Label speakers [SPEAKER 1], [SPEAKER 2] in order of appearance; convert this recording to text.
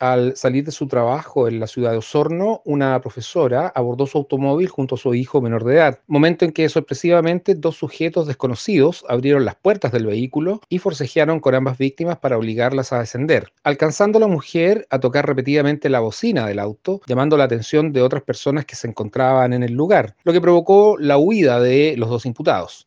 [SPEAKER 1] Al salir de su trabajo en la ciudad de Osorno, una profesora abordó su automóvil junto a su hijo menor de edad, momento en que sorpresivamente dos sujetos desconocidos abrieron las puertas del vehículo y forcejearon con ambas víctimas para obligarlas a descender, alcanzando la mujer a tocar repetidamente la bocina del auto, llamando la atención de otras personas que se encontraban en el lugar, lo que provocó la huida de los dos imputados.